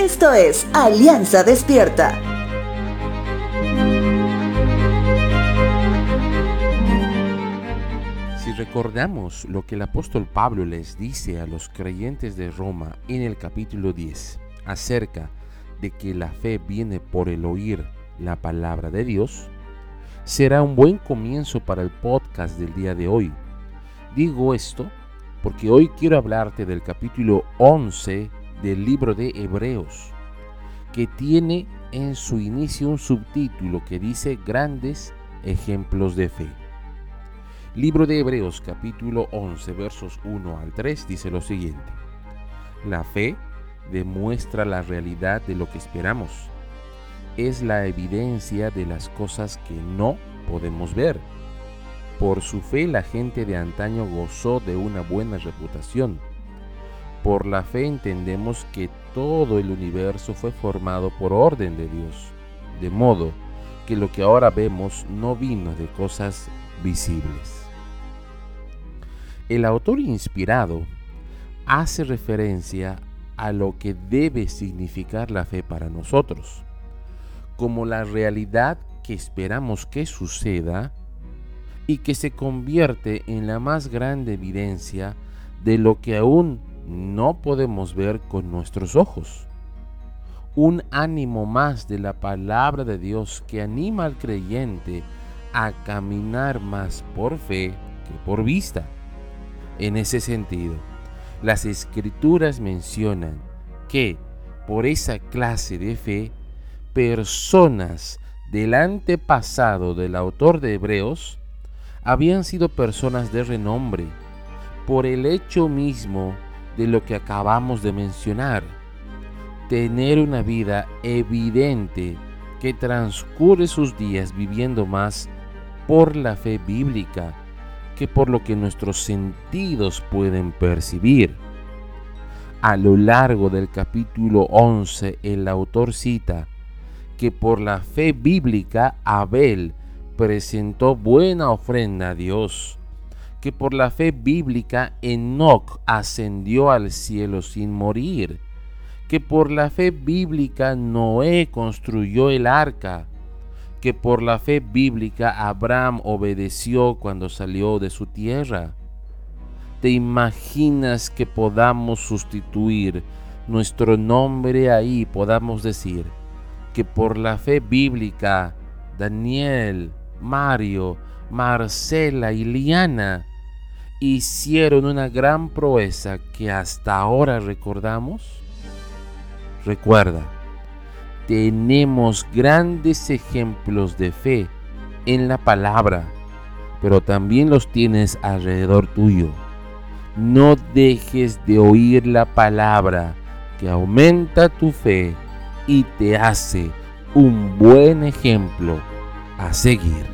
Esto es Alianza Despierta. Si recordamos lo que el apóstol Pablo les dice a los creyentes de Roma en el capítulo 10 acerca de que la fe viene por el oír la palabra de Dios, será un buen comienzo para el podcast del día de hoy. Digo esto porque hoy quiero hablarte del capítulo 11 del libro de Hebreos, que tiene en su inicio un subtítulo que dice grandes ejemplos de fe. Libro de Hebreos capítulo 11 versos 1 al 3 dice lo siguiente. La fe demuestra la realidad de lo que esperamos. Es la evidencia de las cosas que no podemos ver. Por su fe la gente de antaño gozó de una buena reputación por la fe entendemos que todo el universo fue formado por orden de Dios, de modo que lo que ahora vemos no vino de cosas visibles. El autor inspirado hace referencia a lo que debe significar la fe para nosotros, como la realidad que esperamos que suceda y que se convierte en la más grande evidencia de lo que aún no podemos ver con nuestros ojos. Un ánimo más de la palabra de Dios que anima al creyente a caminar más por fe que por vista. En ese sentido, las escrituras mencionan que por esa clase de fe, personas del antepasado del autor de Hebreos habían sido personas de renombre por el hecho mismo de lo que acabamos de mencionar. Tener una vida evidente que transcurre sus días viviendo más por la fe bíblica que por lo que nuestros sentidos pueden percibir. A lo largo del capítulo 11 el autor cita que por la fe bíblica Abel presentó buena ofrenda a Dios que por la fe bíblica Enoch ascendió al cielo sin morir, que por la fe bíblica Noé construyó el arca, que por la fe bíblica Abraham obedeció cuando salió de su tierra. ¿Te imaginas que podamos sustituir nuestro nombre ahí, podamos decir que por la fe bíblica Daniel, Mario, Marcela y Liana hicieron una gran proeza que hasta ahora recordamos? Recuerda, tenemos grandes ejemplos de fe en la palabra, pero también los tienes alrededor tuyo. No dejes de oír la palabra que aumenta tu fe y te hace un buen ejemplo a seguir.